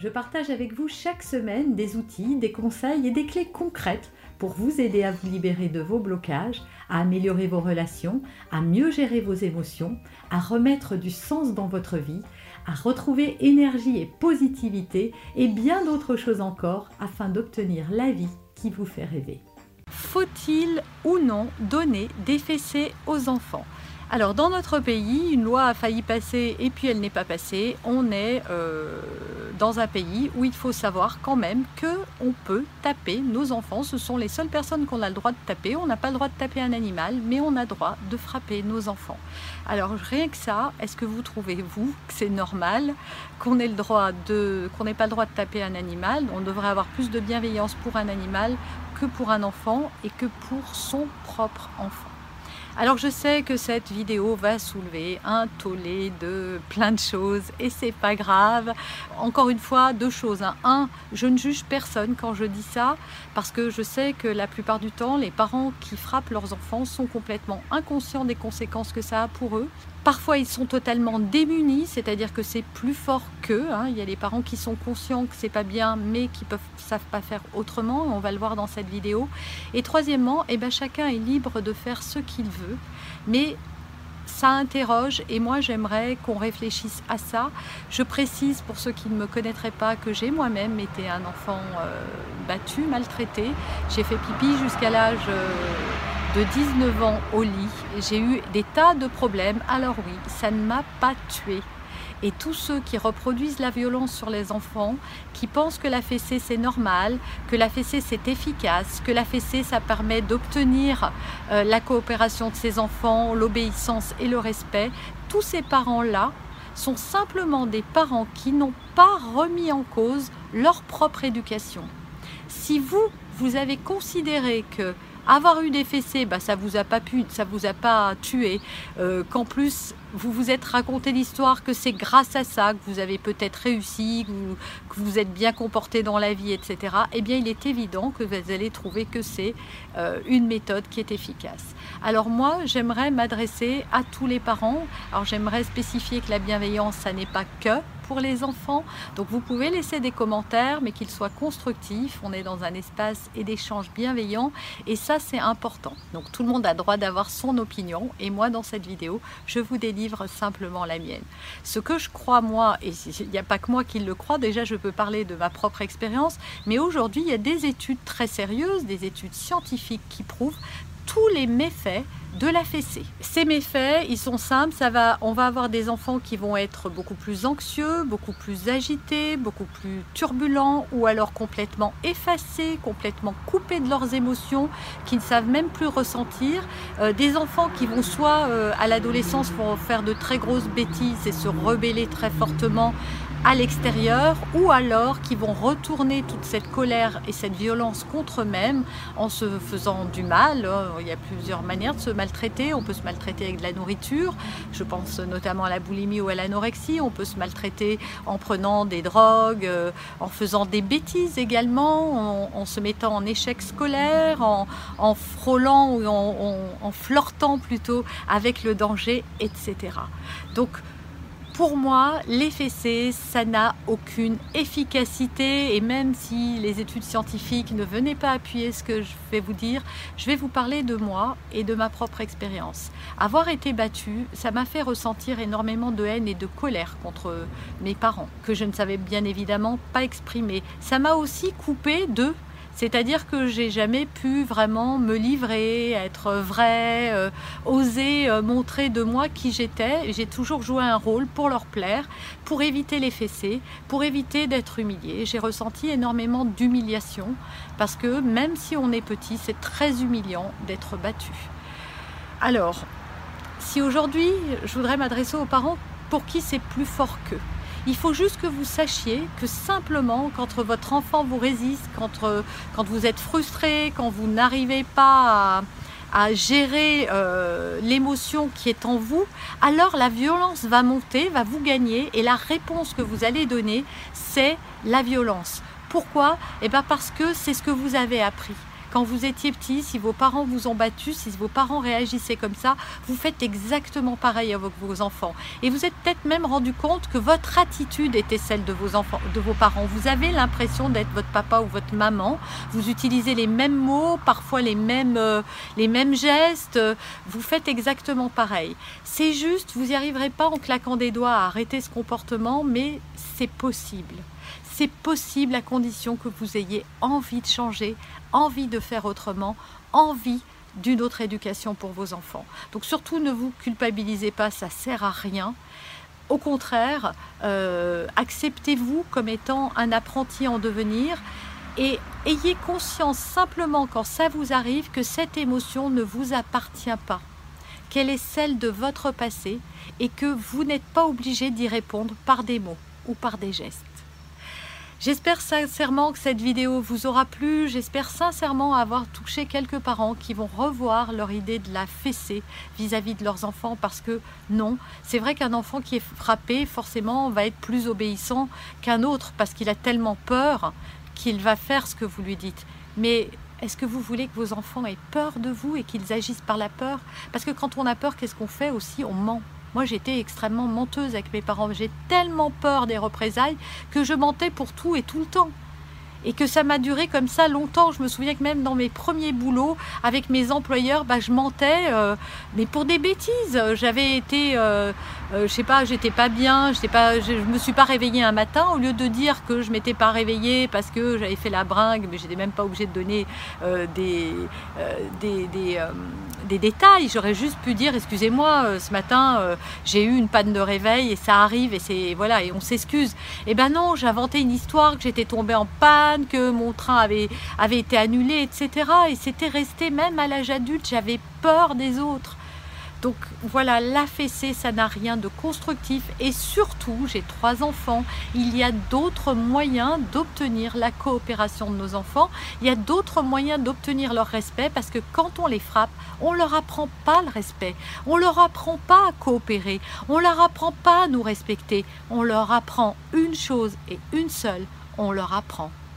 je partage avec vous chaque semaine des outils, des conseils et des clés concrètes pour vous aider à vous libérer de vos blocages, à améliorer vos relations, à mieux gérer vos émotions, à remettre du sens dans votre vie, à retrouver énergie et positivité et bien d'autres choses encore afin d'obtenir la vie qui vous fait rêver. Faut-il ou non donner des fessées aux enfants? Alors dans notre pays, une loi a failli passer et puis elle n'est pas passée. On est euh, dans un pays où il faut savoir quand même que on peut taper nos enfants. Ce sont les seules personnes qu'on a le droit de taper. On n'a pas le droit de taper un animal, mais on a le droit de frapper nos enfants. Alors rien que ça, est-ce que vous trouvez vous que c'est normal qu'on ait le droit de, qu'on n'ait pas le droit de taper un animal? On devrait avoir plus de bienveillance pour un animal que pour un enfant et que pour son propre enfant. Alors je sais que cette vidéo va soulever un tollé de plein de choses et c'est pas grave. Encore une fois, deux choses. Hein. Un, je ne juge personne quand je dis ça parce que je sais que la plupart du temps, les parents qui frappent leurs enfants sont complètement inconscients des conséquences que ça a pour eux. Parfois, ils sont totalement démunis, c'est-à-dire que c'est plus fort qu'eux. Hein. Il y a les parents qui sont conscients que c'est pas bien, mais qui ne savent pas faire autrement. On va le voir dans cette vidéo. Et troisièmement, eh ben, chacun est libre de faire ce qu'il veut, mais ça interroge et moi j'aimerais qu'on réfléchisse à ça. Je précise pour ceux qui ne me connaîtraient pas que j'ai moi-même été un enfant euh, battu, maltraité. J'ai fait pipi jusqu'à l'âge... Euh, de 19 ans au lit. J'ai eu des tas de problèmes. Alors oui, ça ne m'a pas tué. Et tous ceux qui reproduisent la violence sur les enfants, qui pensent que la fessée c'est normal, que la fessée c'est efficace, que la fessée ça permet d'obtenir euh, la coopération de ses enfants, l'obéissance et le respect, tous ces parents-là sont simplement des parents qui n'ont pas remis en cause leur propre éducation. Si vous, vous avez considéré que avoir eu des fessées, bah, ça vous a pas pu, ça vous a pas tué. Euh, qu'en plus, vous vous êtes raconté l'histoire que c'est grâce à ça que vous avez peut-être réussi, que vous, êtes bien comporté dans la vie, etc. Eh bien, il est évident que vous allez trouver que c'est euh, une méthode qui est efficace. Alors moi, j'aimerais m'adresser à tous les parents. Alors j'aimerais spécifier que la bienveillance, ça n'est pas que les enfants. Donc vous pouvez laisser des commentaires, mais qu'ils soient constructifs. On est dans un espace et d'échange bienveillant et ça c'est important. Donc tout le monde a droit d'avoir son opinion et moi dans cette vidéo, je vous simplement la mienne. Ce que je crois moi, et il n'y a pas que moi qui le crois, déjà je peux parler de ma propre expérience, mais aujourd'hui il y a des études très sérieuses, des études scientifiques qui prouvent tous les méfaits de la fessée. Ces méfaits, ils sont simples, ça va, on va avoir des enfants qui vont être beaucoup plus anxieux, beaucoup plus agités, beaucoup plus turbulents ou alors complètement effacés, complètement coupés de leurs émotions, qui ne savent même plus ressentir. Euh, des enfants qui vont soit euh, à l'adolescence vont faire de très grosses bêtises et se rebeller très fortement à l'extérieur ou alors qui vont retourner toute cette colère et cette violence contre eux-mêmes en se faisant du mal. Il y a plusieurs manières de se maltraiter. On peut se maltraiter avec de la nourriture. Je pense notamment à la boulimie ou à l'anorexie. On peut se maltraiter en prenant des drogues, euh, en faisant des bêtises également, en, se mettant en échec scolaire, en, frôlant ou en, en flirtant plutôt avec le danger, etc. Donc pour moi, les fessées, ça n'a aucune efficacité et même si les études scientifiques ne venaient pas appuyer ce que je vais vous dire, je vais vous parler de moi et de ma propre expérience. Avoir été battue, ça m'a fait ressentir énormément de haine et de colère contre mes parents, que je ne savais bien évidemment pas exprimer. Ça m'a aussi coupé de c'est-à-dire que j'ai jamais pu vraiment me livrer, être vrai, euh, oser euh, montrer de moi qui j'étais. J'ai toujours joué un rôle pour leur plaire, pour éviter les fessées, pour éviter d'être humiliée. J'ai ressenti énormément d'humiliation parce que même si on est petit, c'est très humiliant d'être battu. Alors, si aujourd'hui je voudrais m'adresser aux parents pour qui c'est plus fort qu'eux, il faut juste que vous sachiez que simplement, quand votre enfant vous résiste, quand, euh, vous êtes frustré, quand vous n'arrivez pas à gérer euh, l'émotion qui est en vous, alors la violence va monter, va vous gagner et la réponse que vous allez donner, c'est la violence. Pourquoi? Eh bien parce que c'est ce que vous avez appris. Quand vous étiez petit, si vos parents vous ont battu, si vos parents réagissaient comme ça, vous faites exactement pareil avec vos enfants. Et vous êtes peut-être même rendu compte que votre attitude était celle de vos enfants, de vos parents. Vous avez l'impression d'être votre papa ou votre maman. Vous utilisez les mêmes mots, parfois les mêmes, euh, les mêmes gestes. Vous faites exactement pareil. C'est juste, vous n'y arriverez pas en claquant des doigts à arrêter ce comportement, mais c'est possible. C'est possible à condition que vous ayez envie de changer, envie de faire autrement, envie d'une autre éducation pour vos enfants. Donc surtout ne vous culpabilisez pas, ça sert à rien. Au contraire, euh, acceptez-vous comme étant un apprenti en devenir et ayez conscience simplement quand ça vous arrive que cette émotion ne vous appartient pas, qu'elle est celle de votre passé et que vous n'êtes pas obligé d'y répondre par des mots ou par des gestes. J'espère sincèrement que cette vidéo vous aura plu. J'espère sincèrement avoir touché quelques parents qui vont revoir leur idée de la fessée vis-à-vis de leurs enfants parce que non, c'est vrai qu'un enfant qui est frappé forcément va être plus obéissant qu'un autre parce qu'il a tellement peur qu'il va faire ce que vous lui dites. Mais est-ce que vous voulez que vos enfants aient peur de vous et qu'ils agissent par la peur? Parce que quand on a peur, qu'est-ce qu'on fait aussi? On ment. Moi, j'étais extrêmement menteuse avec mes parents. J'ai tellement peur des représailles que je mentais pour tout et tout le temps et que ça m'a duré comme ça longtemps. Je me souviens que même dans mes premiers boulots avec mes employeurs, bah, je mentais, euh, mais pour des bêtises. J'avais été, euh, euh, je sais pas, j'étais pas bien, je pas, je, me suis pas réveillée un matin. Au lieu de dire que je m'étais pas réveillée parce que j'avais fait la bringue, mais j'étais même pas obligée de donner des, des, des, des, détails. J'aurais juste pu dire, excusez-moi, ce matin j'ai eu une panne de réveil et ça arrive et c'est voilà et on s'excuse. Et eh ben non, j'inventais une histoire que j'étais tombée en panne que mon train avait, été annulé, etc. Et c'était resté même à l'âge adulte, j'avais peur des autres. Donc voilà, la fessée, ça n'a rien de constructif. Et surtout, j'ai trois enfants. Il y a d'autres moyens d'obtenir la coopération de nos enfants. Il y a d'autres moyens d'obtenir leur respect parce que quand on les frappe, on leur apprend pas le respect. On leur apprend pas à coopérer. On leur apprend pas à nous respecter. On leur apprend une chose et une seule. On leur apprend